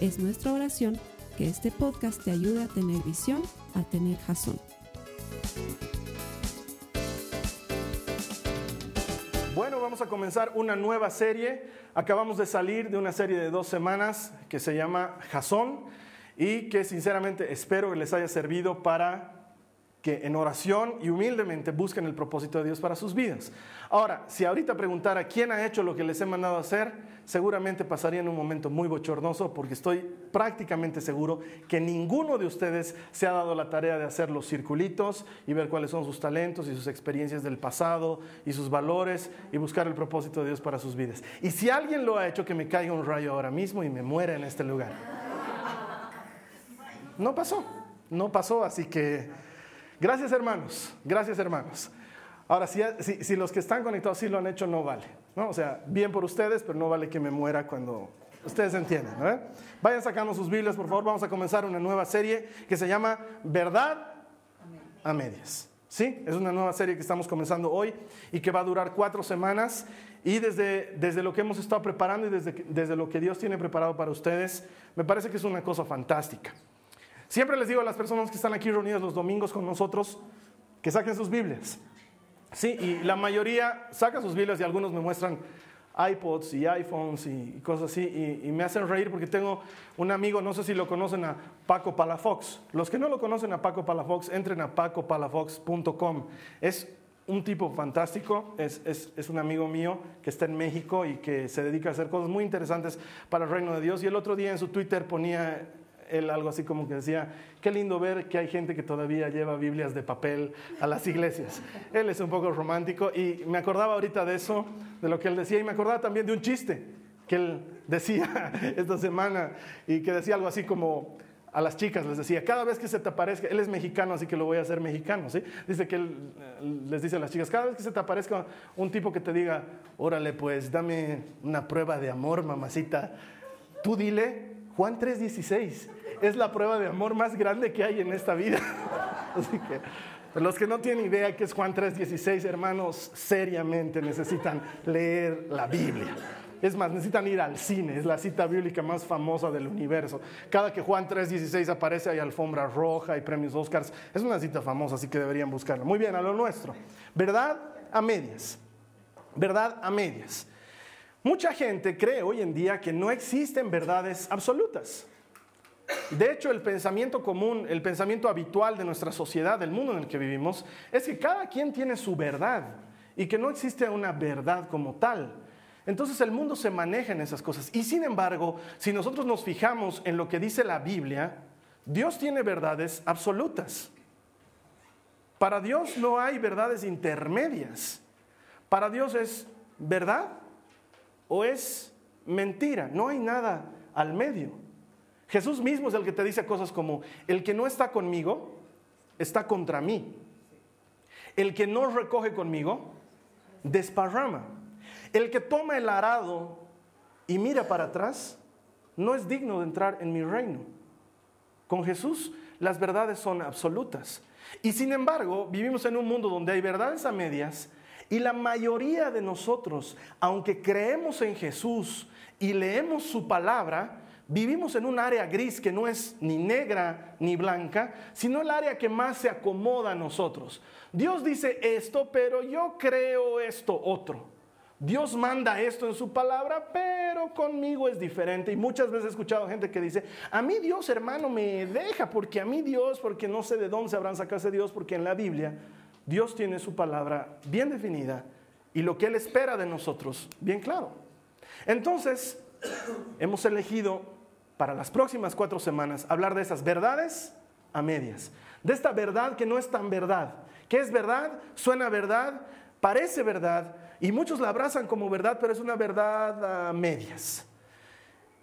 Es nuestra oración que este podcast te ayude a tener visión, a tener jazón. Bueno, vamos a comenzar una nueva serie. Acabamos de salir de una serie de dos semanas que se llama Jazón y que sinceramente espero que les haya servido para que en oración y humildemente busquen el propósito de Dios para sus vidas. Ahora, si ahorita preguntara quién ha hecho lo que les he mandado hacer, seguramente pasaría en un momento muy bochornoso porque estoy prácticamente seguro que ninguno de ustedes se ha dado la tarea de hacer los circulitos y ver cuáles son sus talentos y sus experiencias del pasado y sus valores y buscar el propósito de Dios para sus vidas. Y si alguien lo ha hecho, que me caiga un rayo ahora mismo y me muera en este lugar. No pasó, no pasó, así que Gracias hermanos, gracias hermanos. Ahora, si, si, los que están conectados sí lo han hecho, no vale. ¿no? O sea, bien por ustedes, pero no vale que me muera cuando ustedes entiendan. ¿no? Vayan sacando sus Biblias, por favor. Vamos a comenzar una nueva serie que se llama Verdad a Medias. ¿Sí? Es una nueva serie que estamos comenzando hoy y que va a durar cuatro semanas. Y desde, desde lo que hemos estado preparando y desde, desde lo que Dios tiene preparado para ustedes, me parece que es una cosa fantástica. Siempre les digo a las personas que están aquí reunidas los domingos con nosotros que saquen sus Biblias. Sí, y la mayoría saca sus Biblias y algunos me muestran iPods y iPhones y cosas así y, me hacen reír porque tengo un amigo, no sé si lo conocen a Paco Palafox. Los que no lo conocen a Paco Palafox, entren a pacopalafox.com. Es un tipo fantástico, es, es, un amigo mío que está en México y que se dedica a hacer cosas muy interesantes para el reino de Dios. Y el otro día en su Twitter ponía él algo así como que decía, qué lindo ver que hay gente que todavía lleva Biblias de papel a las iglesias. Él es un poco romántico y me acordaba ahorita de eso, de lo que él decía, y me acordaba también de un chiste que él decía esta semana y que decía algo así como a las chicas les decía, cada vez que se te aparezca, él es mexicano, así que lo voy a hacer mexicano, ¿sí? Dice que él eh, les dice a las chicas, cada vez que se te aparezca un tipo que te diga, órale, pues dame una prueba de amor, mamacita, tú dile Juan 3:16 es la prueba de amor más grande que hay en esta vida. Así que los que no tienen idea que es Juan 3:16, hermanos, seriamente necesitan leer la Biblia. Es más, necesitan ir al cine, es la cita bíblica más famosa del universo. Cada que Juan 3:16 aparece hay alfombra roja y premios Oscars. Es una cita famosa, así que deberían buscarla. Muy bien, a lo nuestro. Verdad a medias. Verdad a medias. Mucha gente cree hoy en día que no existen verdades absolutas. De hecho, el pensamiento común, el pensamiento habitual de nuestra sociedad, del mundo en el que vivimos, es que cada quien tiene su verdad y que no existe una verdad como tal. Entonces el mundo se maneja en esas cosas. Y sin embargo, si nosotros nos fijamos en lo que dice la Biblia, Dios tiene verdades absolutas. Para Dios no hay verdades intermedias. Para Dios es verdad o es mentira. No hay nada al medio. Jesús mismo es el que te dice cosas como, el que no está conmigo está contra mí. El que no recoge conmigo desparrama. El que toma el arado y mira para atrás no es digno de entrar en mi reino. Con Jesús las verdades son absolutas. Y sin embargo, vivimos en un mundo donde hay verdades a medias y la mayoría de nosotros, aunque creemos en Jesús y leemos su palabra, Vivimos en un área gris que no es ni negra ni blanca, sino el área que más se acomoda a nosotros. Dios dice esto, pero yo creo esto otro. Dios manda esto en su palabra, pero conmigo es diferente. Y muchas veces he escuchado gente que dice, a mí Dios hermano me deja, porque a mí Dios, porque no sé de dónde se habrán sacado ese Dios, porque en la Biblia Dios tiene su palabra bien definida y lo que Él espera de nosotros bien claro. Entonces, hemos elegido para las próximas cuatro semanas hablar de esas verdades a medias. De esta verdad que no es tan verdad. que es verdad? Suena verdad, parece verdad, y muchos la abrazan como verdad, pero es una verdad a medias.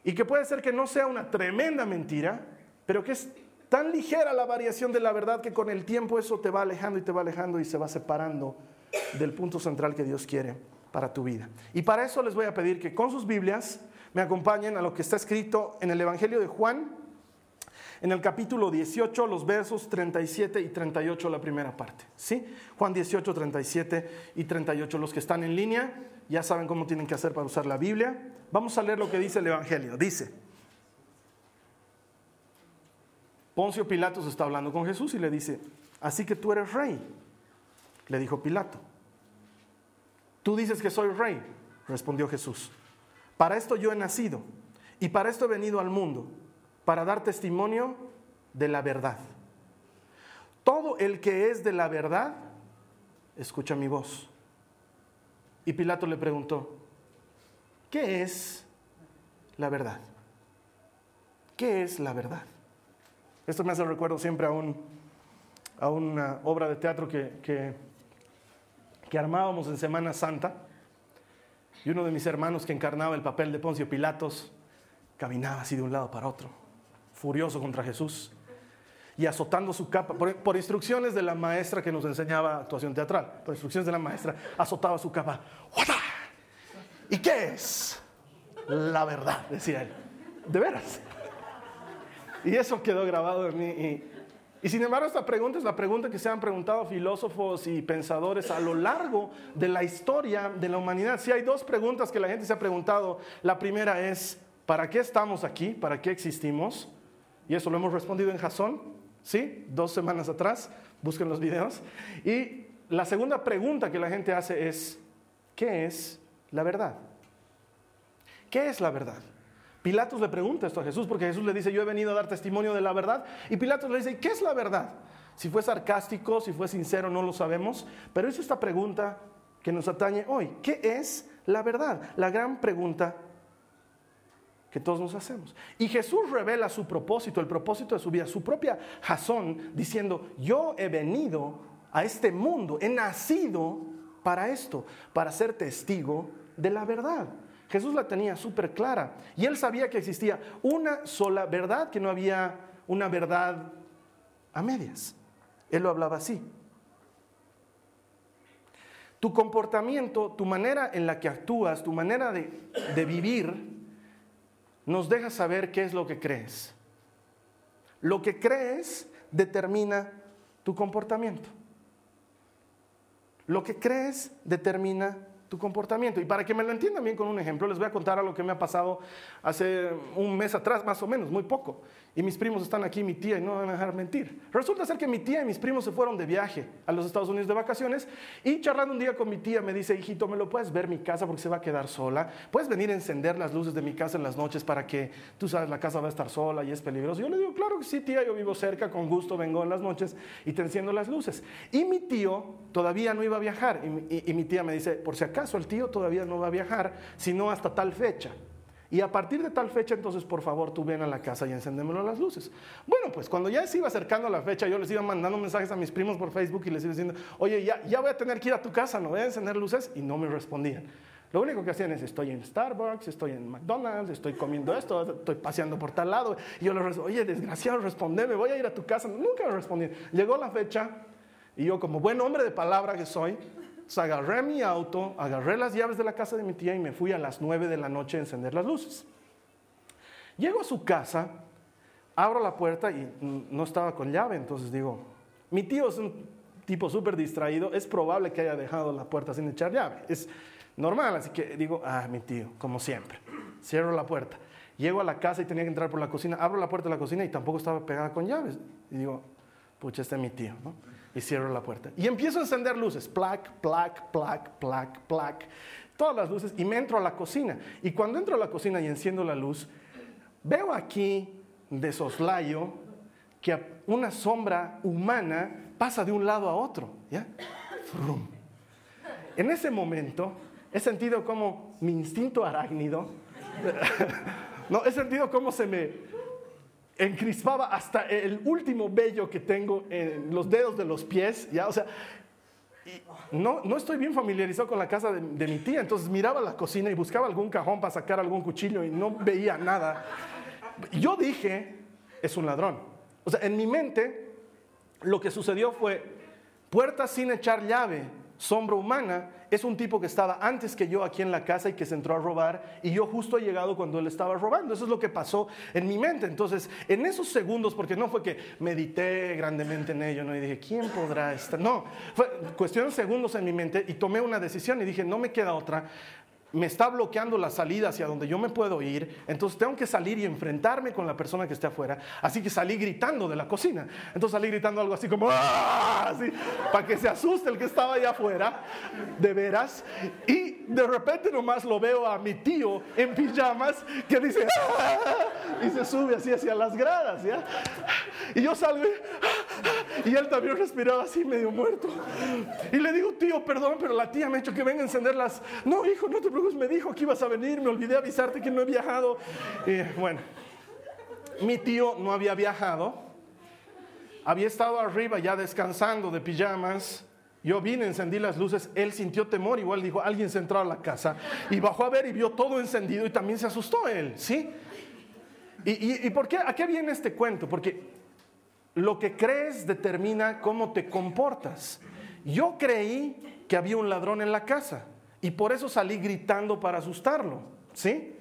Y que puede ser que no sea una tremenda mentira, pero que es tan ligera la variación de la verdad que con el tiempo eso te va alejando y te va alejando y se va separando del punto central que Dios quiere para tu vida. Y para eso les voy a pedir que con sus Biblias me acompañen a lo que está escrito en el Evangelio de Juan, en el capítulo 18, los versos 37 y 38, la primera parte. ¿Sí? Juan 18, 37 y 38. Los que están en línea ya saben cómo tienen que hacer para usar la Biblia. Vamos a leer lo que dice el Evangelio. Dice, Poncio Pilatos está hablando con Jesús y le dice, así que tú eres rey. Le dijo Pilato. Tú dices que soy rey, respondió Jesús. Para esto yo he nacido y para esto he venido al mundo, para dar testimonio de la verdad. Todo el que es de la verdad, escucha mi voz. Y Pilato le preguntó, ¿qué es la verdad? ¿Qué es la verdad? Esto me hace recuerdo siempre a, un, a una obra de teatro que, que, que armábamos en Semana Santa. Y uno de mis hermanos que encarnaba el papel de Poncio Pilatos caminaba así de un lado para otro, furioso contra Jesús y azotando su capa, por, por, instrucciones de la maestra que nos enseñaba actuación teatral, por instrucciones de la maestra, azotaba su capa. ¿Y qué es? La verdad, decía él. De veras. Y eso quedó grabado en mí. Y, sin embargo, esta pregunta es la pregunta que se han preguntado filósofos y pensadores a lo largo de la historia de la humanidad. Si hay dos preguntas que la gente se ha preguntado, la primera es, ¿para qué estamos aquí? ¿Para qué existimos? Y eso lo hemos respondido en Jasón, ¿sí? Dos semanas atrás, busquen los videos. Y la segunda pregunta que la gente hace es, ¿qué es la verdad? ¿Qué es la verdad? Pilatos le pregunta esto a Jesús porque Jesús le dice, yo he venido a dar testimonio de la verdad. Y Pilatos le dice, ¿qué es la verdad? Si fue sarcástico, si fue sincero, no lo sabemos. Pero es esta pregunta que nos atañe hoy. ¿Qué es la verdad? La gran pregunta que todos nos hacemos. Y Jesús revela su propósito, el propósito de su vida, su propia razón, diciendo, yo he venido a este mundo, he nacido para esto, para ser testigo de la verdad. Jesús la tenía súper clara y él sabía que existía una sola verdad, que no había una verdad a medias. Él lo hablaba así. Tu comportamiento, tu manera en la que actúas, tu manera de, de vivir, nos deja saber qué es lo que crees. Lo que crees determina tu comportamiento. Lo que crees determina tu comportamiento. Y para que me lo entiendan bien con un ejemplo, les voy a contar algo que me ha pasado hace un mes atrás, más o menos, muy poco. Y mis primos están aquí, mi tía, y no van a dejar mentir. Resulta ser que mi tía y mis primos se fueron de viaje a los Estados Unidos de vacaciones y charlando un día con mi tía me dice, hijito, ¿me lo puedes ver mi casa porque se va a quedar sola? ¿Puedes venir a encender las luces de mi casa en las noches para que, tú sabes, la casa va a estar sola y es peligroso? Yo le digo, claro que sí, tía, yo vivo cerca, con gusto vengo en las noches y te enciendo las luces. Y mi tío todavía no iba a viajar y mi tía me dice, por si acaso el tío todavía no va a viajar, sino hasta tal fecha. Y a partir de tal fecha, entonces, por favor, tú ven a la casa y encendémoslo las luces. Bueno, pues cuando ya se iba acercando la fecha, yo les iba mandando mensajes a mis primos por Facebook y les iba diciendo, oye, ya, ya voy a tener que ir a tu casa, ¿no voy a encender luces? Y no me respondían. Lo único que hacían es, estoy en Starbucks, estoy en McDonald's, estoy comiendo esto, estoy paseando por tal lado. Y yo les respondo, oye, desgraciado, respondeme, voy a ir a tu casa. Nunca me respondían. Llegó la fecha y yo, como buen hombre de palabra que soy, agarré mi auto, agarré las llaves de la casa de mi tía y me fui a las 9 de la noche a encender las luces. Llego a su casa, abro la puerta y no estaba con llave, entonces digo, mi tío es un tipo súper distraído, es probable que haya dejado la puerta sin echar llave, es normal, así que digo, ah, mi tío, como siempre, cierro la puerta. Llego a la casa y tenía que entrar por la cocina, abro la puerta de la cocina y tampoco estaba pegada con llaves. Y digo, pucha, este es mi tío, ¿no? Y cierro la puerta. Y empiezo a encender luces, plac, plac, plac, plac, plac, todas las luces, y me entro a la cocina. Y cuando entro a la cocina y enciendo la luz, veo aquí de soslayo que una sombra humana pasa de un lado a otro. ¿ya? En ese momento he sentido como mi instinto arácnido, no, he sentido como se me encrispaba hasta el último vello que tengo en los dedos de los pies, ¿ya? O sea, no, no estoy bien familiarizado con la casa de, de, mi tía, entonces miraba la cocina y buscaba algún cajón para sacar algún cuchillo y no veía nada. Yo dije, es un ladrón. O sea, en mi mente lo que sucedió fue puertas sin echar llave, sombra humana, es un tipo que estaba antes que yo aquí en la casa y que se entró a robar y yo justo he llegado cuando él estaba robando. Eso es lo que pasó en mi mente. Entonces, en esos segundos, porque no fue que medité grandemente en ello, ¿no? Y dije, ¿quién podrá estar? No, fue cuestión de segundos en mi mente y tomé una decisión y dije, no me queda otra me está bloqueando la salida hacia donde yo me puedo ir, entonces tengo que salir y enfrentarme con la persona que esté afuera. Así que salí gritando de la cocina. Entonces salí gritando algo así como, ¡Ah! así, para que se asuste el que estaba allá afuera, de veras. Y de repente nomás lo veo a mi tío en pijamas que dice, ¡Ah! y se sube así hacia las gradas, ¿ya? Y yo salgo y él también respiraba así medio muerto. Y le digo, tío, perdón, pero la tía me ha hecho que venga a encender las... No, hijo, no te preocupes me dijo que ibas a venir, me olvidé avisarte que no he viajado. bueno, mi tío no había viajado, había estado arriba ya descansando de pijamas. Yo vine, encendí las luces, él sintió temor, igual dijo, alguien se entró a la casa y bajó a ver y vio todo encendido y también se asustó él, ¿sí? ¿Y, y por qué? ¿A qué viene este cuento? Porque lo que crees determina cómo te comportas. Yo creí que había un ladrón en la casa. Y por eso salí gritando para asustarlo. ¿Sí?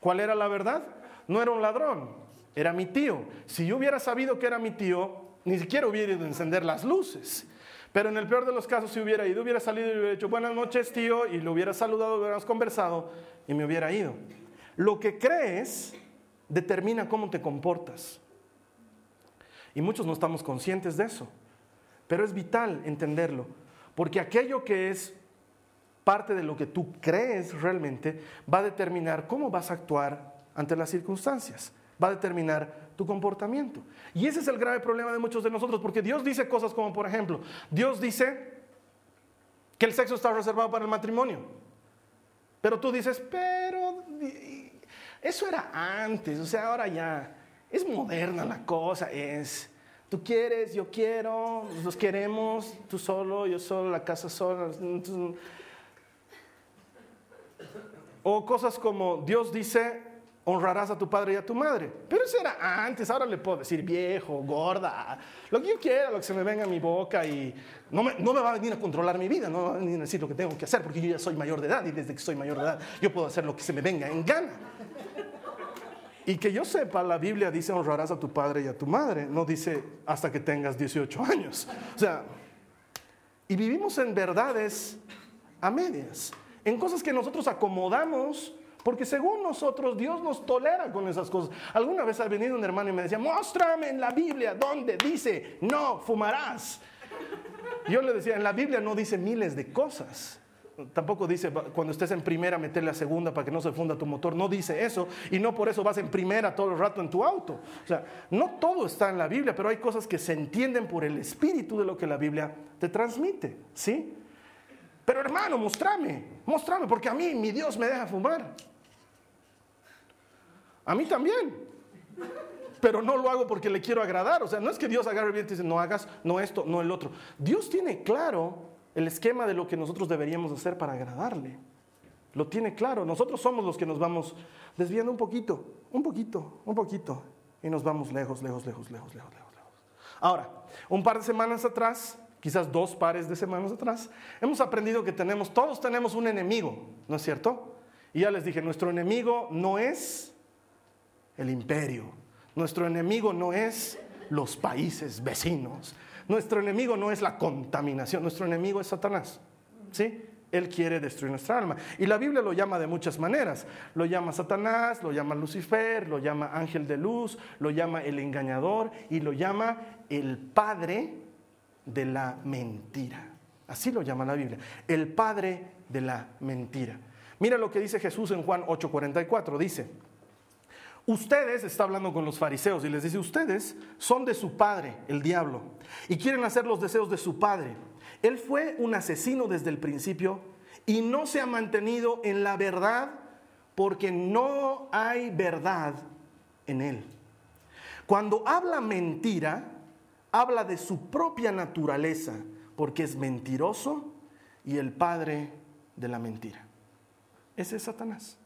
¿Cuál era la verdad? No era un ladrón, era mi tío. Si yo hubiera sabido que era mi tío, ni siquiera hubiera ido a encender las luces. Pero en el peor de los casos, si hubiera ido, hubiera salido y hubiera dicho buenas noches, tío, y lo hubiera saludado, hubiéramos conversado y me hubiera ido. Lo que crees determina cómo te comportas. Y muchos no estamos conscientes de eso. Pero es vital entenderlo. Porque aquello que es parte de lo que tú crees realmente va a determinar cómo vas a actuar ante las circunstancias, va a determinar tu comportamiento. Y ese es el grave problema de muchos de nosotros, porque Dios dice cosas como, por ejemplo, Dios dice que el sexo está reservado para el matrimonio, pero tú dices, pero eso era antes, o sea, ahora ya es moderna la cosa, es... Tú quieres, yo quiero, nos queremos, tú solo, yo solo, la casa sola. O cosas como Dios dice, honrarás a tu padre y a tu madre. Pero eso era antes, ahora le puedo decir viejo, gorda, lo que yo quiera, lo que se me venga a mi boca y no me, no me va a venir a controlar mi vida, no me va a venir a decir lo que tengo que hacer, porque yo ya soy mayor de edad y desde que soy mayor de edad yo puedo hacer lo que se me venga en gana. Y que yo sepa, la Biblia dice honrarás a tu padre y a tu madre, no dice hasta que tengas 18 años. O sea, y vivimos en verdades a medias en cosas que nosotros acomodamos, porque según nosotros Dios nos tolera con esas cosas. Alguna vez ha venido un hermano y me decía, muéstrame en la Biblia donde dice, no fumarás. Yo le decía, en la Biblia no dice miles de cosas. Tampoco dice cuando estés en primera meterle a segunda para que no se funda tu motor. No dice eso y no por eso vas en primera todo el rato en tu auto. O sea, no todo está en la Biblia, pero hay cosas que se entienden por el espíritu de lo que la Biblia te transmite. ¿Sí? Pero hermano, mostrame, mostrame, porque a mí mi Dios me deja fumar. A mí también. Pero no lo hago porque le quiero agradar. O sea, no es que Dios agarre bien y dice, no hagas, no esto, no el otro. Dios tiene claro el esquema de lo que nosotros deberíamos hacer para agradarle. Lo tiene claro. Nosotros somos los que nos vamos desviando un poquito, un poquito, un poquito. Y nos vamos lejos, lejos, lejos, lejos, lejos, lejos. Ahora, un par de semanas atrás quizás dos pares de semanas atrás, hemos aprendido que tenemos, todos tenemos un enemigo, ¿no es cierto? Y ya les dije, nuestro enemigo no es el imperio, nuestro enemigo no es los países vecinos, nuestro enemigo no es la contaminación, nuestro enemigo es Satanás, ¿sí? Él quiere destruir nuestra alma. Y la Biblia lo llama de muchas maneras. Lo llama Satanás, lo llama Lucifer, lo llama ángel de luz, lo llama el engañador y lo llama el padre de la mentira. Así lo llama la Biblia, el padre de la mentira. Mira lo que dice Jesús en Juan 8:44, dice, ustedes, está hablando con los fariseos y les dice, ustedes son de su padre, el diablo, y quieren hacer los deseos de su padre. Él fue un asesino desde el principio y no se ha mantenido en la verdad porque no hay verdad en él. Cuando habla mentira, habla de su propia naturaleza, porque es mentiroso y el padre de la mentira. Ese es Satanás.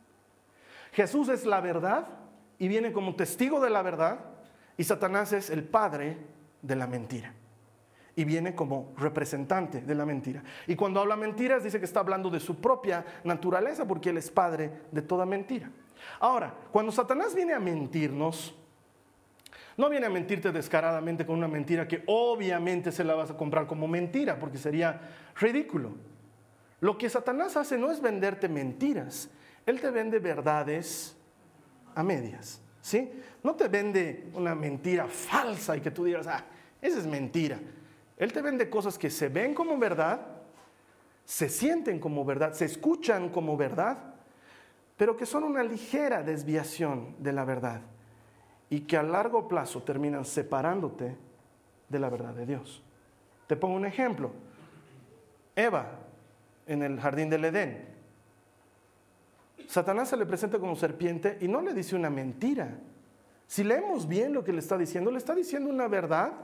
Jesús es la verdad y viene como testigo de la verdad. Y Satanás es el padre de la mentira. Y viene como representante de la mentira. Y cuando habla mentiras dice que está hablando de su propia naturaleza porque él es padre de toda mentira. Ahora, cuando Satanás viene a mentirnos, no viene a mentirte descaradamente con una mentira que obviamente se la vas a comprar como mentira porque sería ridículo. Lo que Satanás hace no es venderte mentiras, él te vende verdades a medias. ¿sí? No te vende una mentira falsa y que tú digas, ah, esa es mentira. Él te vende cosas que se ven como verdad, se sienten como verdad, se escuchan como verdad, pero que son una ligera desviación de la verdad y que a largo plazo terminan separándote de la verdad de Dios. Te pongo un ejemplo. Eva en el jardín del Edén. Satanás se le presenta como serpiente y no le dice una mentira. Si leemos bien lo que le está diciendo, le está diciendo una verdad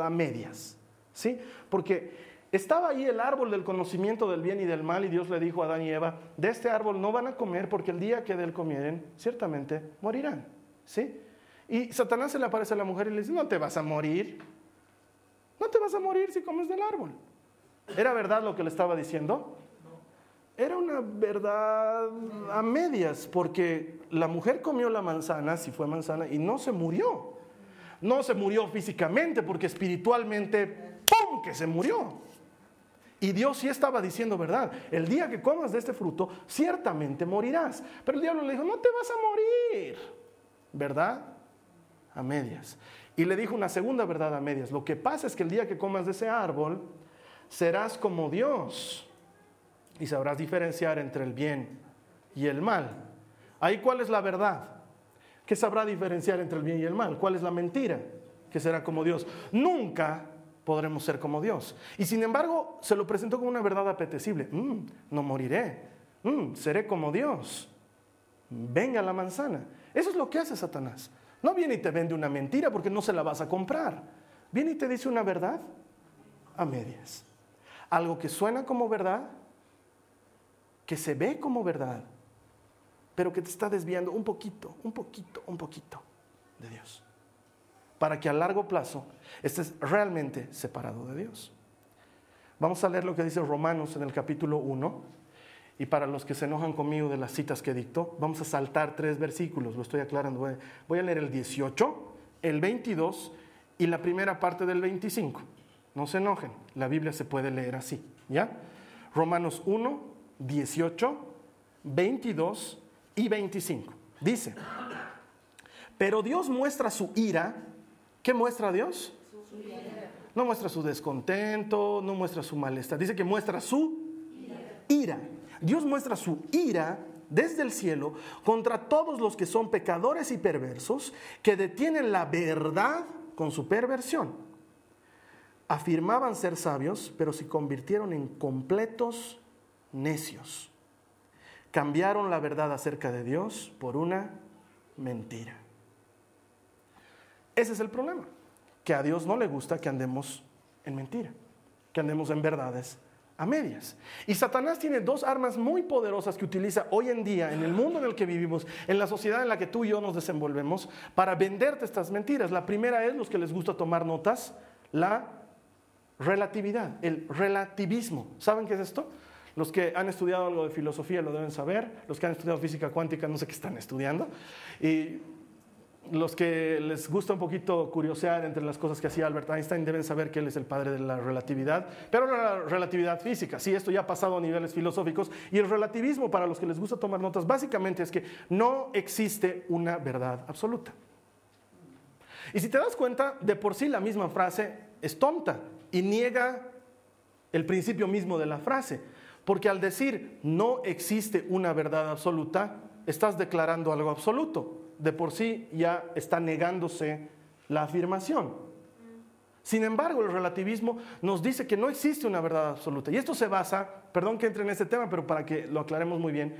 a medias. ¿Sí? Porque estaba ahí el árbol del conocimiento del bien y del mal y Dios le dijo a Adán y Eva, de este árbol no van a comer porque el día que de él comieren, ciertamente morirán. ¿Sí? Y Satanás se le aparece a la mujer y le dice, no te vas a morir. No te vas a morir si comes del árbol. ¿Era verdad lo que le estaba diciendo? Era una verdad a medias, porque la mujer comió la manzana, si fue manzana, y no se murió. No se murió físicamente, porque espiritualmente, ¡pum!, que se murió. Y Dios sí estaba diciendo verdad. El día que comas de este fruto, ciertamente morirás. Pero el diablo le dijo, no te vas a morir. ¿Verdad? a medias. Y le dijo una segunda verdad a medias. Lo que pasa es que el día que comas de ese árbol, serás como Dios y sabrás diferenciar entre el bien y el mal. Ahí cuál es la verdad? Que sabrá diferenciar entre el bien y el mal. ¿Cuál es la mentira? Que será como Dios. Nunca podremos ser como Dios. Y sin embargo, se lo presentó como una verdad apetecible. Mm, no moriré. Mm, seré como Dios. Venga la manzana. Eso es lo que hace Satanás. No viene y te vende una mentira porque no se la vas a comprar. Viene y te dice una verdad a medias. Algo que suena como verdad, que se ve como verdad, pero que te está desviando un poquito, un poquito, un poquito de Dios. Para que a largo plazo estés realmente separado de Dios. Vamos a leer lo que dice Romanos en el capítulo 1 y para los que se enojan conmigo de las citas que dictó, vamos a saltar tres versículos, lo estoy aclarando. Voy a leer el 18, el 22 y la primera parte del 25. No se enojen, la Biblia se puede leer así, ¿ya? Romanos 1, 18, 22 y 25. Dice, pero Dios muestra su ira. ¿Qué muestra Dios? No muestra su descontento, no muestra su malestar. Dice que muestra su ira. Dios muestra su ira desde el cielo contra todos los que son pecadores y perversos, que detienen la verdad con su perversión. Afirmaban ser sabios, pero se convirtieron en completos necios. Cambiaron la verdad acerca de Dios por una mentira. Ese es el problema, que a Dios no le gusta que andemos en mentira, que andemos en verdades a medias. Y Satanás tiene dos armas muy poderosas que utiliza hoy en día en el mundo en el que vivimos, en la sociedad en la que tú y yo nos desenvolvemos, para venderte estas mentiras. La primera es los que les gusta tomar notas, la relatividad, el relativismo. ¿Saben qué es esto? Los que han estudiado algo de filosofía lo deben saber, los que han estudiado física cuántica no sé qué están estudiando. Y los que les gusta un poquito curiosear entre las cosas que hacía Albert Einstein deben saber que él es el padre de la relatividad, pero la relatividad física, sí, esto ya ha pasado a niveles filosóficos, y el relativismo para los que les gusta tomar notas básicamente es que no existe una verdad absoluta. Y si te das cuenta, de por sí la misma frase es tonta y niega el principio mismo de la frase, porque al decir no existe una verdad absoluta, estás declarando algo absoluto de por sí ya está negándose la afirmación. Sin embargo, el relativismo nos dice que no existe una verdad absoluta. Y esto se basa, perdón que entre en este tema, pero para que lo aclaremos muy bien,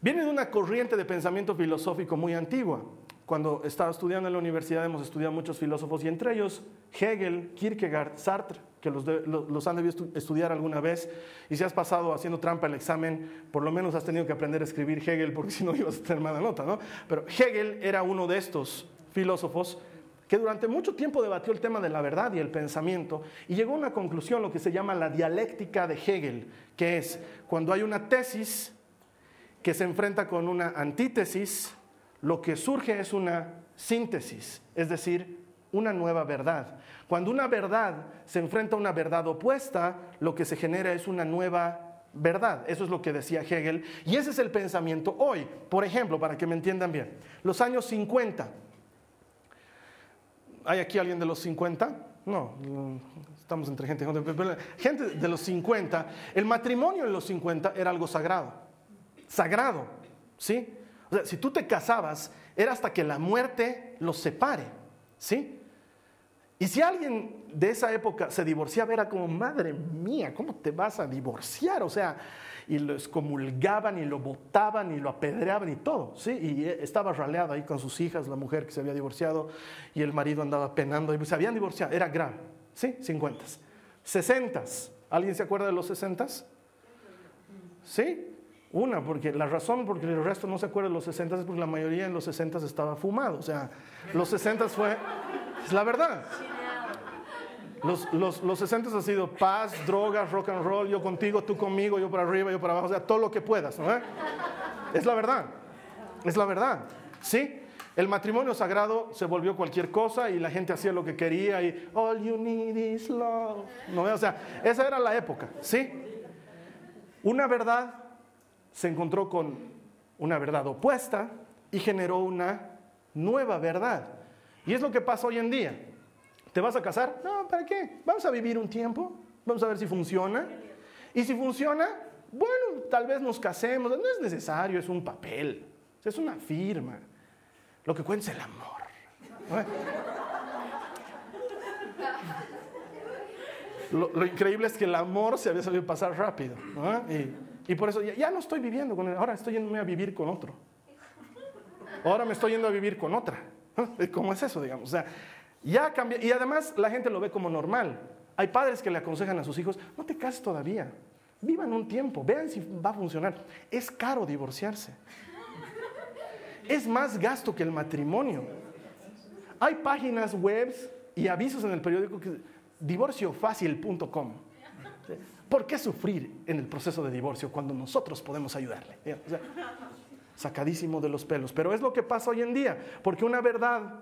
viene de una corriente de pensamiento filosófico muy antigua. Cuando estaba estudiando en la universidad hemos estudiado muchos filósofos y entre ellos Hegel, Kierkegaard, Sartre, los, los, han debido estudiar alguna vez y si has pasado haciendo trampa el examen, por lo menos has tenido que aprender a escribir Hegel porque si no ibas a tener mala nota, ¿no? Pero Hegel era uno de estos filósofos que durante mucho tiempo debatió el tema de la verdad y el pensamiento y llegó a una conclusión, lo que se llama la dialéctica de Hegel, que es cuando hay una tesis que se enfrenta con una antítesis, lo que surge es una síntesis, es decir, una nueva verdad. Cuando una verdad se enfrenta a una verdad opuesta, lo que se genera es una nueva verdad. Eso es lo que decía Hegel. Y ese es el pensamiento hoy. Por ejemplo, para que me entiendan bien, los años 50. ¿Hay aquí alguien de los 50? No, estamos entre gente. Gente de los 50. El matrimonio en los 50 era algo sagrado. Sagrado, ¿sí? O sea, si tú te casabas, era hasta que la muerte los separe, ¿sí? Y si alguien de esa época se divorciaba, era como, madre mía, ¿cómo te vas a divorciar? O sea, y lo excomulgaban y lo botaban y lo apedreaban y todo, ¿sí? Y estaba raleado ahí con sus hijas, la mujer que se había divorciado, y el marido andaba penando, y se habían divorciado, era grave, ¿sí? 50. 60. ¿Alguien se acuerda de los 60? ¿Sí? Una, porque la razón por que el resto no se acuerda de los 60 es porque la mayoría en los 60 estaba fumado. O sea, los 60 fue es la verdad. Los, los, los 60 ha sido paz, drogas, rock and roll, yo contigo, tú conmigo, yo para arriba, yo para abajo, o sea, todo lo que puedas, ¿no? Es la verdad, es la verdad, ¿sí? El matrimonio sagrado se volvió cualquier cosa y la gente hacía lo que quería y all you need is love, ¿no? O sea, esa era la época, ¿sí? Una verdad se encontró con una verdad opuesta y generó una nueva verdad. Y es lo que pasa hoy en día. ¿Te vas a casar? No, ¿para qué? Vamos a vivir un tiempo, vamos a ver si funciona. Y si funciona, bueno, tal vez nos casemos. No es necesario, es un papel, es una firma. Lo que cuenta es el amor. Lo, increíble es que el amor se había sabido pasar rápido. Y, por eso ya, no estoy viviendo con él, ahora estoy yendo a vivir con otro. Ahora me estoy yendo a vivir con otra. ¿Cómo es eso, digamos? O sea, ya cambia. Y además la gente lo ve como normal. Hay padres que le aconsejan a sus hijos, no te cases todavía. Vivan un tiempo, vean si va a funcionar. Es caro divorciarse. Es más gasto que el matrimonio. Hay páginas web y avisos en el periódico que divorciofácil.com. ¿Por qué sufrir en el proceso de divorcio cuando nosotros podemos ayudarle? O sea, sacadísimo de los pelos. Pero es lo que pasa hoy en día, porque una verdad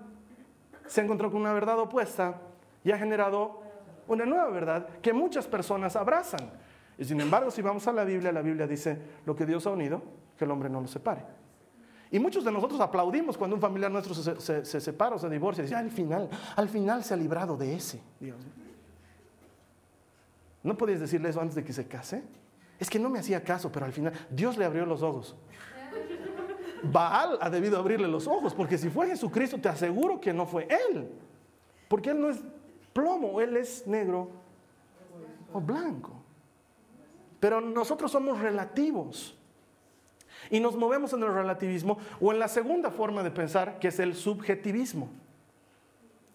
se encontró con una verdad opuesta y ha generado una nueva verdad que muchas personas abrazan. Y sin embargo, si vamos a la Biblia, la Biblia dice, lo que Dios ha unido, que el hombre no lo separe. Y muchos de nosotros aplaudimos cuando un familiar nuestro se, separa o se divorcia. Y dice, al final, al final se ha librado de ese. ¿No podías decirle eso antes de que se case? Es que no me hacía caso, pero al final Dios le abrió los ojos. Baal ha debido abrirle los ojos, porque si fue Jesucristo, te aseguro que no fue Él. Porque Él no es plomo, Él es negro o blanco. Pero nosotros somos relativos. Y nos movemos en el relativismo o en la segunda forma de pensar, que es el subjetivismo.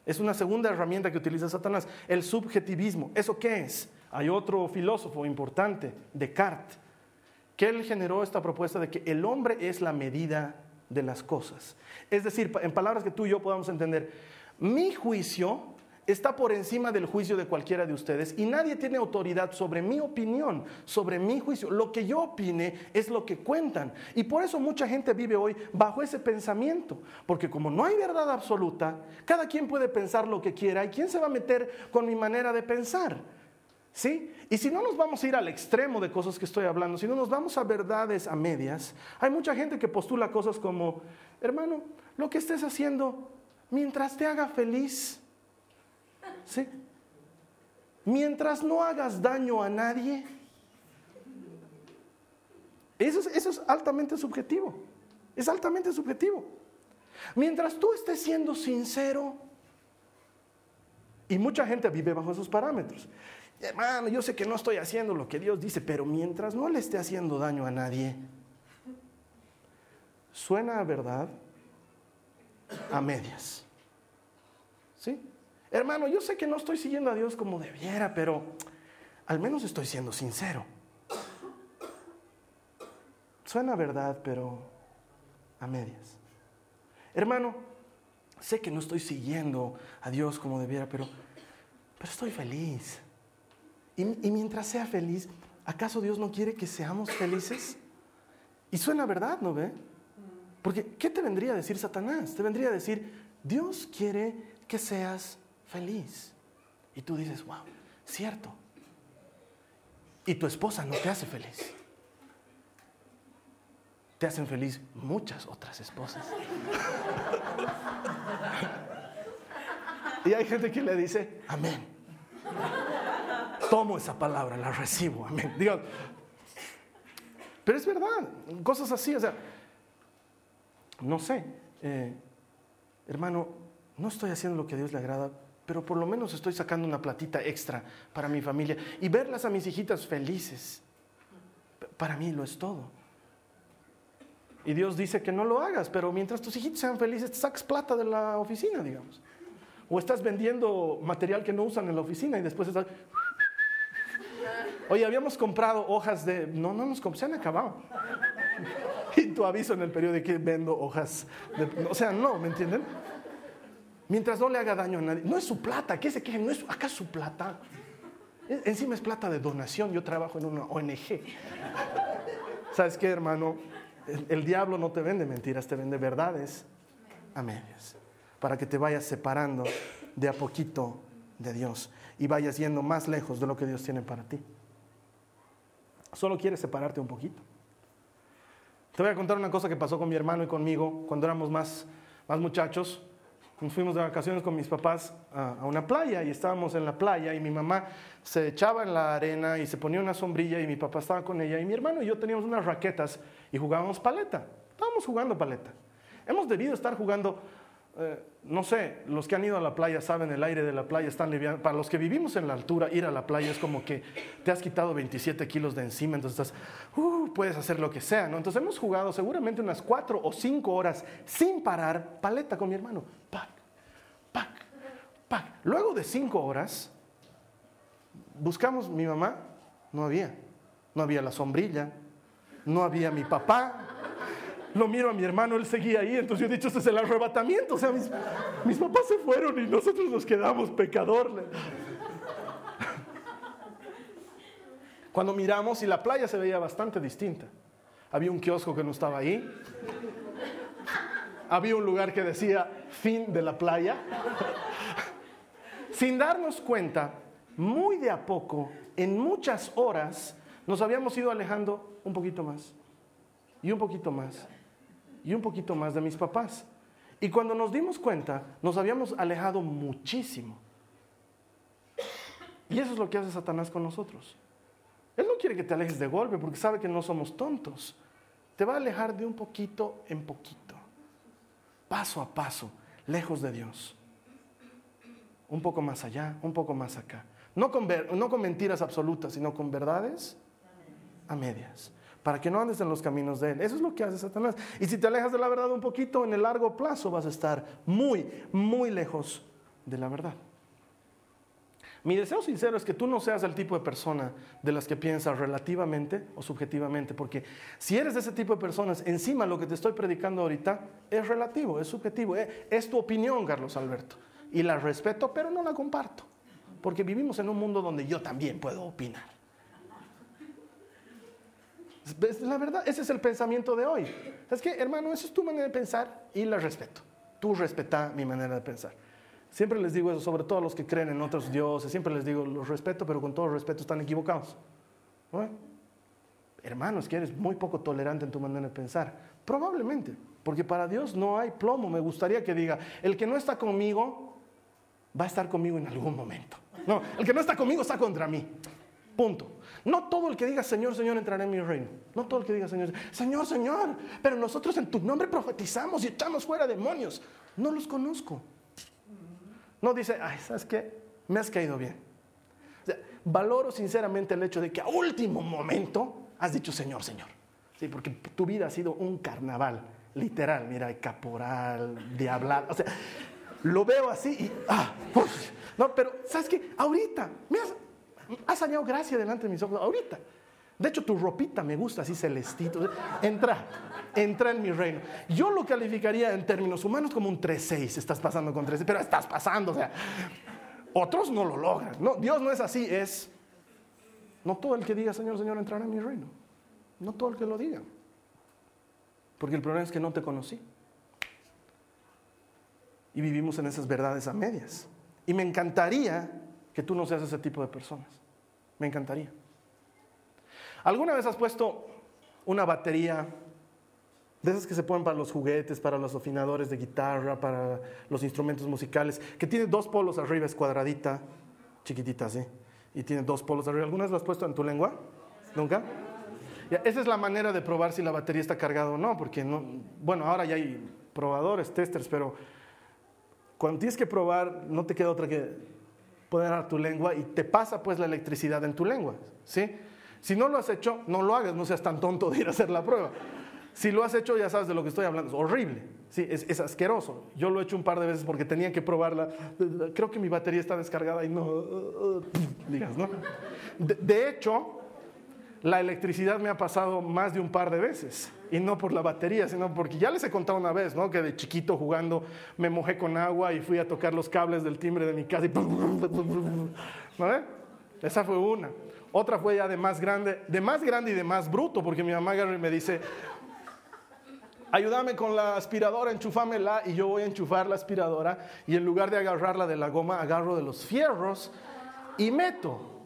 Es una segunda herramienta que utiliza Satanás, el subjetivismo. ¿Eso qué es? Hay otro filósofo importante, Descartes, que él generó esta propuesta de que el hombre es la medida de las cosas. Es decir, en palabras que tú y yo podamos entender, mi juicio está por encima del juicio de cualquiera de ustedes y nadie tiene autoridad sobre mi opinión, sobre mi juicio. Lo que yo opine es lo que cuentan. Y por eso mucha gente vive hoy bajo ese pensamiento, porque como no hay verdad absoluta, cada quien puede pensar lo que quiera y quién se va a meter con mi manera de pensar. ¿Sí? Y si no nos vamos a ir al extremo de cosas que estoy hablando, si no nos vamos a verdades a medias, hay mucha gente que postula cosas como, hermano, lo que estés haciendo mientras te haga feliz, ¿sí? Mientras no hagas daño a nadie. Eso es, eso es altamente subjetivo, es altamente subjetivo. Mientras tú estés siendo sincero, y mucha gente vive bajo esos parámetros hermano, yo sé que no estoy haciendo lo que Dios dice, pero mientras no le esté haciendo daño a nadie, suena a verdad a medias. ¿Sí? Hermano, yo sé que no estoy siguiendo a Dios como debiera, pero al menos estoy siendo sincero. Suena a verdad, pero a medias. Hermano, sé que no estoy siguiendo a Dios como debiera, pero, pero estoy feliz. Y, y mientras sea feliz, ¿acaso Dios no quiere que seamos felices? Y suena verdad, ¿no ve? Porque, ¿qué te vendría a decir Satanás? Te vendría a decir, Dios quiere que seas feliz. Y tú dices, wow, cierto. Y tu esposa no te hace feliz. Te hacen feliz muchas otras esposas. y hay gente que le dice, amén. Tomo esa palabra, la recibo, amén. Digo, pero es verdad, cosas así, o sea, no sé, eh, hermano, no estoy haciendo lo que a Dios le agrada, pero por lo menos estoy sacando una platita extra para mi familia y verlas a mis hijitas felices. Para mí lo es todo. Y Dios dice que no lo hagas, pero mientras tus hijitos sean felices, te sacas plata de la oficina, digamos. O estás vendiendo material que no usan en la oficina y después estás... Oye, habíamos comprado hojas de... No, no nos se han acabado. Y tu aviso en el periódico que vendo hojas de... O sea, no, ¿me entienden? Mientras no le haga daño a nadie. No es su plata, ¿qué se quejen? No es, acá es su plata. Encima es plata de donación, yo trabajo en una ONG. ¿Sabes qué, hermano? El, el diablo no te vende mentiras, te vende verdades a medias. Para que te vayas separando de a poquito de Dios y vayas yendo más lejos de lo que Dios tiene para ti. Solo quieres separarte un poquito. Te voy a contar una cosa que pasó con mi hermano y conmigo cuando éramos más, más muchachos. Nos fuimos de vacaciones con mis papás a, a, una playa y estábamos en la playa y mi mamá se echaba en la arena y se ponía una sombrilla y mi papá estaba con ella y mi hermano y yo teníamos unas raquetas y jugábamos paleta. Estábamos jugando paleta. Hemos debido estar jugando, eh, no sé, los que han ido a la playa saben, el aire de la playa está liviano. Para los que vivimos en la altura, ir a la playa es como que te has quitado 27 kilos de encima, entonces estás, uh, puedes hacer lo que sea, ¿no? Entonces hemos jugado seguramente unas 4 o 5 horas sin parar paleta con mi hermano. Pac, pac. Luego de 5 horas, buscamos mi mamá, no había. No había la sombrilla, no había mi papá, lo miro a mi hermano, él seguía ahí, entonces yo he dicho, este es el arrebatamiento, o sea, mis, mis papás se fueron y nosotros nos quedamos, pecador. Cuando miramos y la playa se veía bastante distinta. Había un kiosco que no estaba ahí. Había un lugar que decía fin de la playa. Sin darnos cuenta, muy de a poco, en muchas horas, nos habíamos ido alejando un poquito más y un poquito más y un poquito más de mis papás. Y cuando nos dimos cuenta, nos habíamos alejado muchísimo. Y eso es lo que hace Satanás con nosotros. Él no quiere que te alejes de golpe porque sabe que no somos tontos. Te va a alejar de un poquito en poquito, paso a paso, lejos de Dios. Un poco más allá, un poco más acá. No con, no con mentiras absolutas, sino con verdades a medias para que no andes en los caminos de Él. Eso es lo que hace Satanás. Y si te alejas de la verdad un poquito, en el largo plazo vas a estar muy, muy lejos de la verdad. Mi deseo sincero es que tú no seas el tipo de persona de las que piensas relativamente o subjetivamente, porque si eres de ese tipo de personas, encima lo que te estoy predicando ahorita es relativo, es subjetivo, eh, es tu opinión, Carlos Alberto, y la respeto, pero no la comparto, porque vivimos en un mundo donde yo también puedo opinar. La verdad, ese es el pensamiento de hoy. Es que, hermano, esa es tu manera de pensar y la respeto. Tú respeta mi manera de pensar. Siempre les digo eso, sobre todo a los que creen en otros dioses, siempre les digo, los respeto, pero con todo respeto están equivocados. ¿No? Hermano, es que eres muy poco tolerante en tu manera de pensar. Probablemente, porque para Dios no hay plomo. Me gustaría que diga, el que no está conmigo va a estar conmigo en algún momento. No, el que no está conmigo está contra mí. Punto. No todo el que diga Señor, Señor entrará en mi reino. No todo el que diga Señor, Señor, Señor, pero nosotros en tu nombre profetizamos y echamos fuera demonios. No los conozco. No dice, ay, ¿sabes qué? Me has caído bien. valoro sinceramente el hecho de que a último momento has dicho Señor, Señor. Sí, porque tu vida ha sido un carnaval, literal. Mira, caporal, diablar. O sea, lo veo así y, ah, no, pero ¿sabes qué? Ahorita, me has, has hallado gracia delante de mis ojos ahorita. De hecho, tu ropita me gusta así celestito. Entra, entra en mi reino. Yo lo calificaría en términos humanos como un 3-6. Estás pasando con 3 pero estás pasando. O sea, otros no lo logran. Dios no es así, es. No todo el que diga Señor, Señor entrará en mi reino. No todo el que lo diga. Porque el problema es que no te conocí. Y vivimos en esas verdades a medias. Y me encantaría que tú no seas ese tipo de personas. Me encantaría. ¿Alguna vez has puesto una batería de esas que se ponen para los juguetes, para los afinadores de guitarra, para los instrumentos musicales, que tiene dos polos arriba, es cuadradita, chiquitita así, y tiene dos polos arriba. ¿Alguna vez lo has puesto en tu lengua? ¿Nunca? esa es la manera de probar si la batería está cargada o no, porque no, bueno, ahora ya hay probadores, testers, pero cuando tienes que probar, no te queda otra que poner a tu lengua y te pasa pues la electricidad en tu lengua, ¿sí? Si no lo has hecho, no lo hagas, no seas tan tonto de ir a hacer la prueba. Si lo has hecho, ya sabes de lo que estoy hablando. Es horrible. Sí, es, asqueroso. Yo lo he hecho un par de veces porque tenía que probarla. Creo que mi batería está descargada y no. digas, ¿no? De, hecho, la electricidad me ha pasado más de un par de veces. Y no por la batería, sino porque ya les he contado una vez, ¿no? Que de chiquito jugando me mojé con agua y fui a tocar los cables del timbre de mi casa y. ¿No? Esa fue una. Otra fue ya de más grande, de más grande y de más bruto, porque mi mamá me dice, ayúdame con la aspiradora, enchufámela y yo voy a enchufar la aspiradora y en lugar de agarrarla de la goma, agarro de los fierros y meto.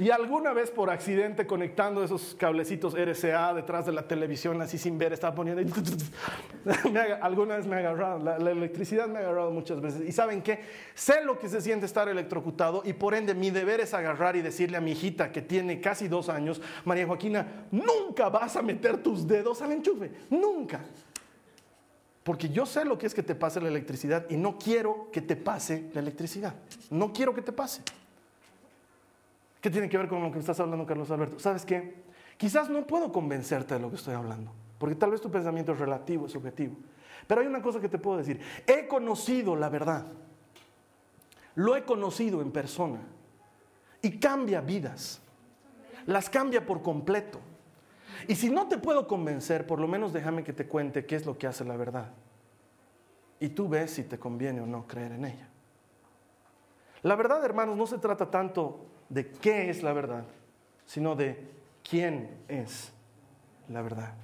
Y alguna vez por accidente conectando esos cablecitos RCA detrás de la televisión así sin ver, estaba poniendo... alguna vez me ha agarrado, la, electricidad me ha agarrado muchas veces. Y ¿saben qué? Sé lo que se siente estar electrocutado y por ende mi deber es agarrar y decirle a mi hijita que tiene casi dos años, María Joaquina, nunca vas a meter tus dedos al enchufe, nunca. Porque yo sé lo que es que te pase la electricidad y no quiero que te pase la electricidad. No quiero que te pase. ¿Qué tiene que ver con lo que estás hablando, Carlos Alberto? ¿Sabes qué? Quizás no puedo convencerte de lo que estoy hablando, porque tal vez tu pensamiento es relativo, es subjetivo. Pero hay una cosa que te puedo decir. He conocido la verdad. Lo he conocido en persona. Y cambia vidas. Las cambia por completo. Y si no te puedo convencer, por lo menos déjame que te cuente qué es lo que hace la verdad. Y tú ves si te conviene o no creer en ella. La verdad, hermanos, no se trata tanto de qué es la verdad, sino de quién es la verdad.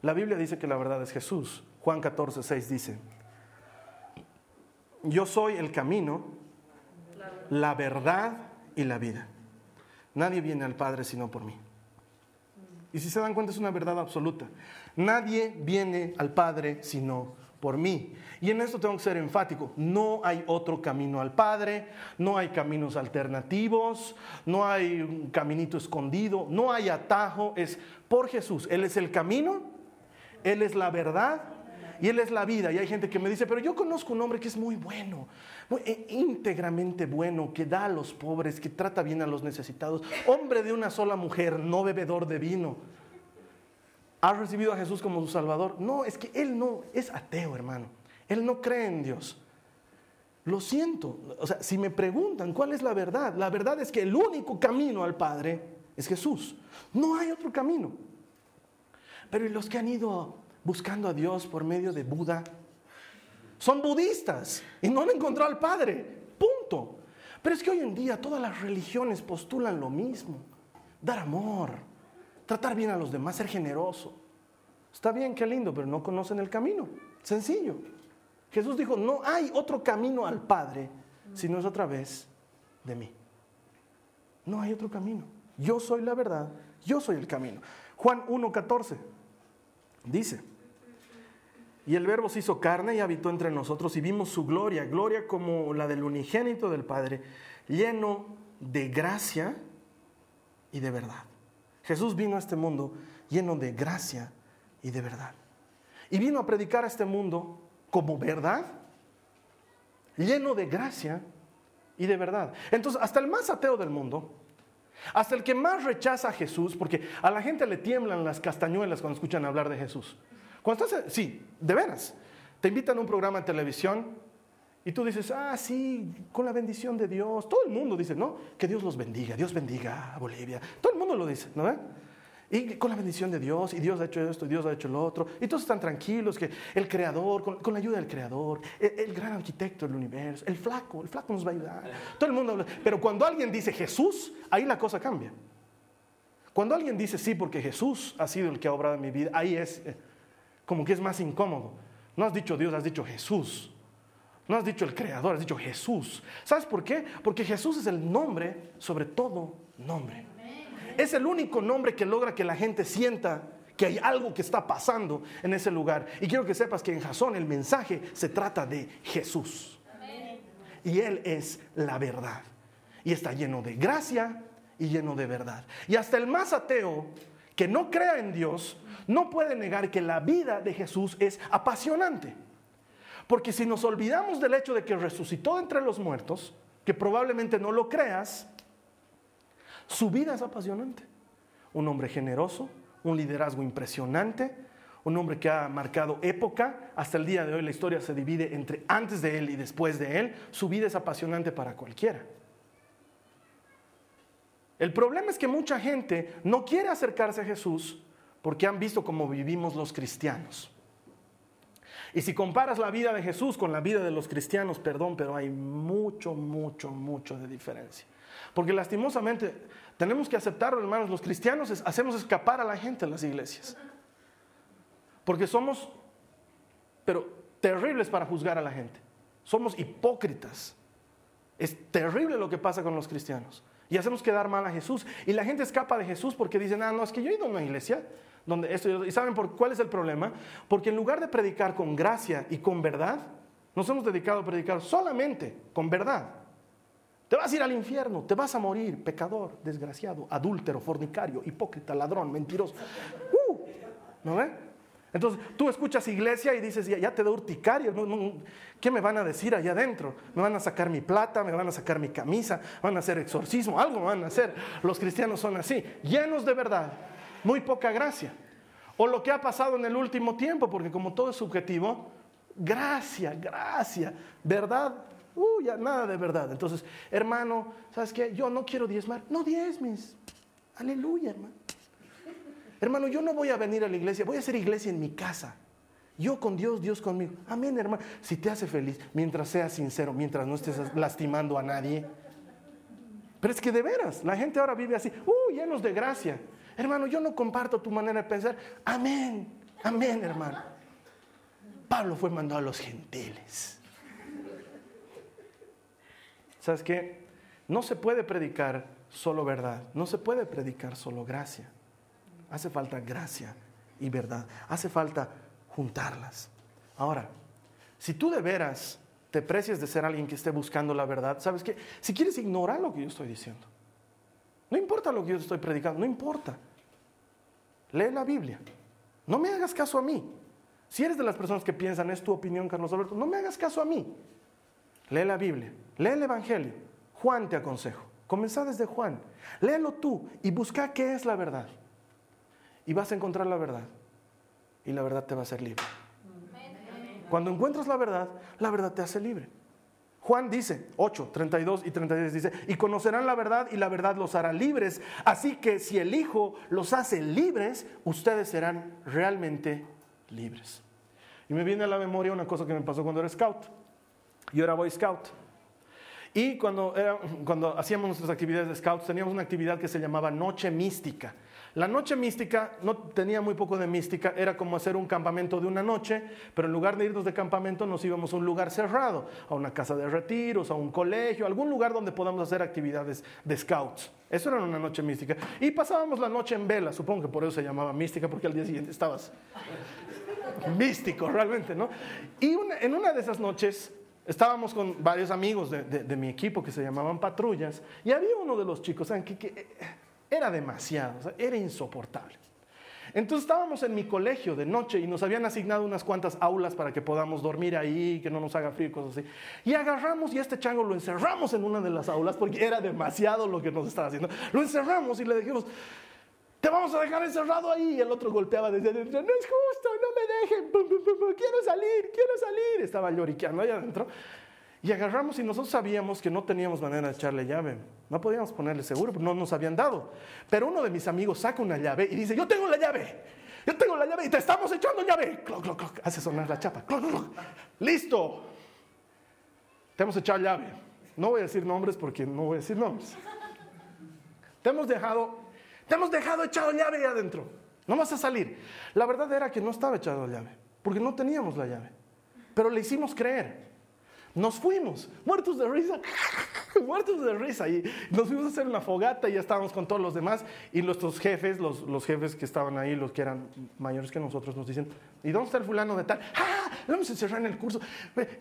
La Biblia dice que la verdad es Jesús. Juan 14, 6 dice, yo soy el camino, la verdad y la vida. Nadie viene al Padre sino por mí. Y si se dan cuenta es una verdad absoluta. Nadie viene al Padre sino por mí. Y en esto tengo que ser enfático, no hay otro camino al Padre, no hay caminos alternativos, no hay un caminito escondido, no hay atajo, es por Jesús. Él es el camino, Él es la verdad y Él es la vida. Y hay gente que me dice, pero yo conozco un hombre que es muy bueno, muy, eh, íntegramente bueno, que da a los pobres, que trata bien a los necesitados, hombre de una sola mujer, no bebedor de vino. ¿Has recibido a Jesús como su Salvador? No, es que Él no es ateo, hermano. Él no cree en Dios. Lo siento. O sea, si me preguntan cuál es la verdad, la verdad es que el único camino al Padre es Jesús. No hay otro camino. Pero los que han ido buscando a Dios por medio de Buda son budistas y no han encontrado al Padre. Punto. Pero es que hoy en día todas las religiones postulan lo mismo. Dar amor, tratar bien a los demás, ser generoso. Está bien, qué lindo, pero no conocen el camino. Sencillo. Jesús dijo, no hay otro camino al Padre si no es otra vez de mí. No hay otro camino. Yo soy la verdad, yo soy el camino. Juan 1.14 dice, y el verbo se hizo carne y habitó entre nosotros y vimos su gloria, gloria como la del unigénito del Padre, lleno de gracia y de verdad. Jesús vino a este mundo lleno de gracia y de verdad. Y vino a predicar a este mundo como verdad, lleno de gracia y de verdad. Entonces, hasta el más ateo del mundo, hasta el que más rechaza a Jesús, porque a la gente le tiemblan las castañuelas cuando escuchan hablar de Jesús. Cuando estás, sí, de veras, te invitan a un programa de televisión Y tú dices, ah, sí, con la bendición de Dios. Todo el mundo dice, ¿no? Que Dios los bendiga, Dios bendiga a Bolivia. Todo el mundo lo dice, ¿no? Y con la bendición de Dios, y Dios ha hecho esto, y Dios ha hecho lo otro. Y todos están tranquilos, que el Creador, con, la ayuda del Creador, el, gran arquitecto del universo, el flaco, el flaco nos va a ayudar. Todo el mundo habla. Pero cuando alguien dice Jesús, ahí la cosa cambia. Cuando alguien dice sí, porque Jesús ha sido el que ha obrado en mi vida, ahí es eh, como que es más incómodo. No has dicho Dios, has dicho Jesús. No has dicho el Creador, has dicho Jesús. ¿Sabes por qué? Porque Jesús es el nombre sobre todo nombre. Es el único nombre que logra que la gente sienta que hay algo que está pasando en ese lugar. Y quiero que sepas que en Jasón el mensaje se trata de Jesús. Y Él es la verdad. Y está lleno de gracia y lleno de verdad. Y hasta el más ateo que no crea en Dios no puede negar que la vida de Jesús es apasionante. Porque si nos olvidamos del hecho de que resucitó entre los muertos, que probablemente no lo creas, su vida es apasionante. Un hombre generoso, un liderazgo impresionante, un hombre que ha marcado época. Hasta el día de hoy la historia se divide entre antes de él y después de él. Su vida es apasionante para cualquiera. El problema es que mucha gente no quiere acercarse a Jesús porque han visto cómo vivimos los cristianos. Y si comparas la vida de Jesús con la vida de los cristianos, perdón, pero hay mucho, mucho, mucho de diferencia. Porque lastimosamente tenemos que aceptarlo, hermanos, los cristianos hacemos escapar a la gente en las iglesias. Porque somos, pero terribles para juzgar a la gente. Somos hipócritas. Es terrible lo que pasa con los cristianos. Y hacemos quedar mal a Jesús. Y la gente escapa de Jesús porque dicen, ah, no, es que yo he ido a una iglesia donde esto, ¿y saben por cuál es el problema? Porque en lugar de predicar con gracia y con verdad, nos hemos dedicado a predicar solamente con verdad. Te vas a ir al infierno, te vas a morir, pecador, desgraciado, adúltero, fornicario, hipócrita, ladrón, mentiroso. Uh, ¿No ve? Entonces tú escuchas iglesia y dices, ya, te da urticaria, ¿qué me van a decir allá adentro? Me van a sacar mi plata, me van a sacar mi camisa, van a hacer exorcismo, algo me van a hacer. Los cristianos son así, llenos de verdad, muy poca gracia. O lo que ha pasado en el último tiempo, porque como todo es subjetivo, gracia, gracia, verdad, uh, ya nada de verdad. Entonces, hermano, ¿sabes qué? Yo no quiero diezmar, no diezmes. Aleluya, hermano. Hermano, yo no voy a venir a la iglesia, voy a hacer iglesia en mi casa. Yo con Dios, Dios conmigo. Amén, hermano. Si te hace feliz, mientras seas sincero, mientras no estés lastimando a nadie. Pero es que de veras, la gente ahora vive así, uh, llenos de gracia. Hermano, yo no comparto tu manera de pensar. Amén, amén, hermano. Pablo fue mandado a los gentiles. ¿Sabes qué? No se puede predicar solo verdad, no se puede predicar solo gracia. Hace falta gracia y verdad, hace falta juntarlas. Ahora, si tú de veras te precias de ser alguien que esté buscando la verdad, ¿sabes qué? Si quieres ignorar lo que yo estoy diciendo, no importa lo que yo estoy predicando, no importa. Lee la Biblia. No me hagas caso a mí. Si eres de las personas que piensan, es tu opinión, Carlos Alberto, no me hagas caso a mí. Lee la Biblia, lee el Evangelio. Juan te aconsejo. Comenzá desde Juan. Léelo tú y busca qué es la verdad. Y vas a encontrar la verdad. Y la verdad te va a hacer libre. Cuando encuentras la verdad, la verdad te hace libre. Juan dice, 8, 32 y 33 dice, y conocerán la verdad y la verdad los hará libres. Así que si el Hijo los hace libres, ustedes serán realmente libres. Y me viene a la memoria una cosa que me pasó cuando era scout. Yo era boy scout. Y cuando, cuando hacíamos nuestras actividades de scouts, teníamos una actividad que se llamaba Noche Mística. La noche mística no tenía muy poco de mística, era como hacer un campamento de una noche, pero en lugar de irnos de campamento nos íbamos a un lugar cerrado, a una casa de retiros, a un colegio, algún lugar donde podamos hacer actividades de scouts. Eso era una noche mística. Y pasábamos la noche en vela, supongo que por eso se llamaba mística, porque al día siguiente estabas místico realmente, ¿no? Y en una de esas noches estábamos con varios amigos de, mi equipo que se llamaban patrullas, y había uno de los chicos, ¿saben? que era demasiado, era insoportable. Entonces estábamos en mi colegio de noche y nos habían asignado unas cuantas aulas para que podamos dormir ahí, que no nos haga frío y cosas así. Y agarramos y a este chango lo encerramos en una de las aulas porque era demasiado lo que nos estaba haciendo. Lo encerramos y le dijimos, te vamos a dejar encerrado ahí. Y el otro golpeaba desde adentro, no es justo, no me dejen, quiero salir, quiero salir. Estaba lloriqueando ahí adentro. Y agarramos y nosotros sabíamos que no teníamos manera de echarle llave. No podíamos ponerle seguro, no nos habían dado. Pero uno de mis amigos saca una llave y dice, yo tengo la llave. Yo tengo la llave y te estamos echando llave. Cloc, cloc, cloc. Hace sonar la chapa. Cloc, cloc, Listo. Te hemos echado llave. No voy a decir nombres porque no voy a decir nombres. Te hemos dejado, te hemos dejado echado llave ahí adentro. No vas a salir. La verdad era que no estaba echado llave, porque no teníamos la llave. Pero le hicimos creer. Nos fuimos, muertos de risa, muertos de risa. Y nos fuimos a hacer una fogata y ya estábamos con todos los demás. Y nuestros jefes, los, los jefes que estaban ahí, los que eran mayores que nosotros, nos dicen, ¿y dónde está el fulano de tal? ¡Ah! Lo hemos encerrado en el curso.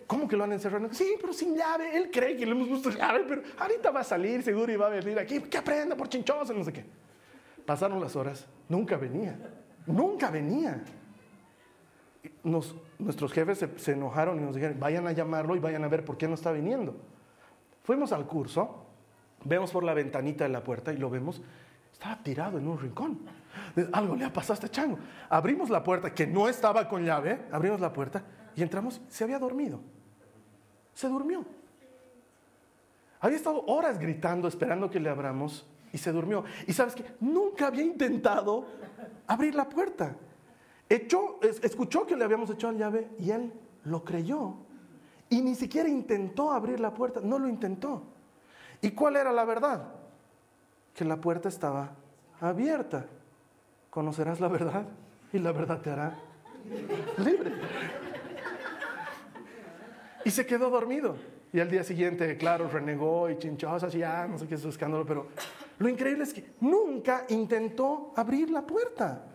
¿Cómo que lo han encerrado? Sí, pero sin llave. Él cree que le hemos puesto llave, pero ahorita va a salir seguro y va a venir aquí. Que aprenda por chinchosa, no sé qué. Pasaron las horas, nunca venía. Nunca venía nuestros jefes se, enojaron y nos dijeron, vayan a llamarlo y vayan a ver por qué no está viniendo. Fuimos al curso, vemos por la ventanita de la puerta y lo vemos, estaba tirado en un rincón. Algo le ha pasado a este chango. Abrimos la puerta, que no estaba con llave, abrimos la puerta y entramos, se había dormido. Se durmió. Había estado horas gritando, esperando que le abramos y se durmió. Y sabes que nunca había intentado abrir la puerta escuchó que le habíamos echado la llave y él lo creyó. Y ni siquiera intentó abrir la puerta, no lo intentó. ¿Y cuál era la verdad? Que la puerta estaba abierta. Conocerás la verdad y la verdad te hará libre. Y se quedó dormido. Y al día siguiente, claro, renegó y chinchosas y ya, no sé qué es su escándalo, pero lo increíble es que nunca intentó abrir la puerta.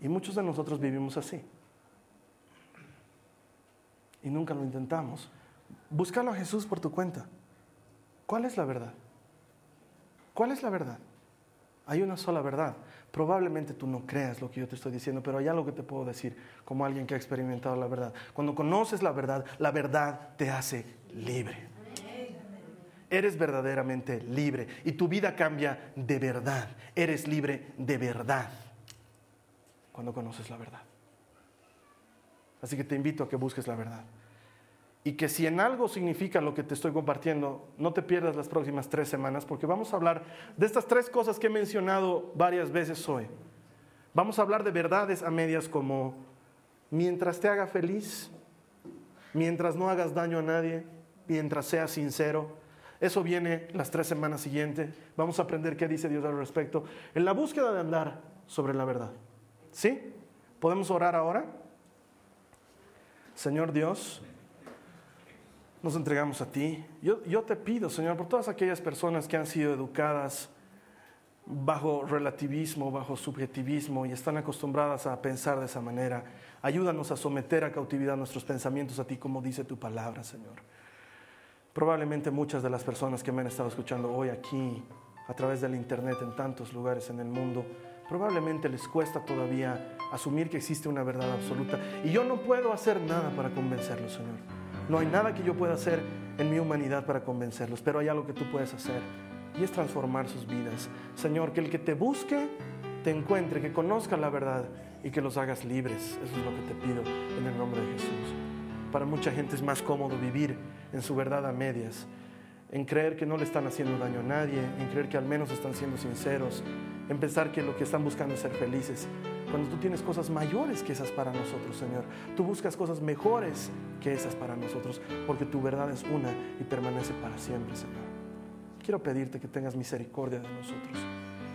Y muchos de nosotros vivimos así. Y nunca lo intentamos. Búscalo a Jesús por tu cuenta. ¿Cuál es la verdad? ¿Cuál es la verdad? Hay una sola verdad. Probablemente tú no creas lo que yo te estoy diciendo, pero hay algo que te puedo decir como alguien que ha experimentado la verdad. Cuando conoces la verdad, la verdad te hace libre. Eres verdaderamente libre y tu vida cambia de verdad. Eres libre de verdad cuando conoces la verdad. Así que te invito a que busques la verdad. Y que si en algo significa lo que te estoy compartiendo, no te pierdas las próximas tres semanas, porque vamos a hablar de estas tres cosas que he mencionado varias veces hoy. Vamos a hablar de verdades a medias como mientras te haga feliz, mientras no hagas daño a nadie, mientras seas sincero. Eso viene las tres semanas siguientes. Vamos a aprender qué dice Dios al respecto en la búsqueda de andar sobre la verdad. ¿Sí? ¿Podemos orar ahora? Señor Dios, nos entregamos a ti. Yo, yo, te pido, Señor, por todas aquellas personas que han sido educadas bajo relativismo, bajo subjetivismo y están acostumbradas a pensar de esa manera, ayúdanos a someter a cautividad nuestros pensamientos a ti, como dice tu palabra, Señor. Probablemente muchas de las personas que me han estado escuchando hoy aquí, a través del Internet, en tantos lugares en el mundo, probablemente les cuesta todavía asumir que existe una verdad absoluta. Y yo no puedo hacer nada para convencerlos, Señor. No hay nada que yo pueda hacer en mi humanidad para convencerlos, pero hay algo que tú puedes hacer y es transformar sus vidas. Señor, que el que te busque, te encuentre, que conozca la verdad y que los hagas libres. Eso es lo que te pido en el nombre de Jesús. Para mucha gente es más cómodo vivir en su verdad a medias, en creer que no le están haciendo daño a nadie, en creer que al menos están siendo sinceros, en pensar que lo que están buscando es ser felices. Cuando tú tienes cosas mayores que esas para nosotros, Señor. Tú buscas cosas mejores que esas para nosotros, porque tu verdad es una y permanece para siempre, Señor. Quiero pedirte que tengas misericordia de nosotros,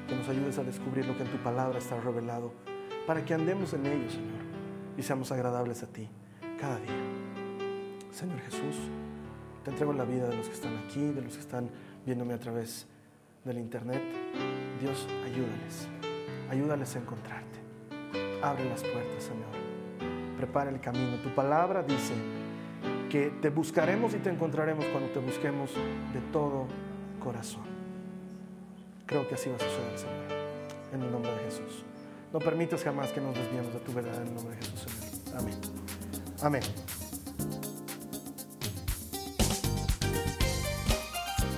que nos ayudes a descubrir lo que en tu palabra está revelado, para que andemos en ello, Señor, y seamos agradables a ti cada día. Señor Jesús, te entrego la vida de los que están aquí, de los que están viéndome a través del internet. Dios, ayúdales. Ayúdales a encontrarte. Abre las puertas, Señor. Prepara el camino. Tu palabra dice que te buscaremos y te encontraremos cuando te busquemos de todo corazón. Creo que así va a suceder, Señor. En el nombre de Jesús. No permitas jamás que nos desviemos de tu verdad en el nombre de Jesús, Señor. Amén. Amén.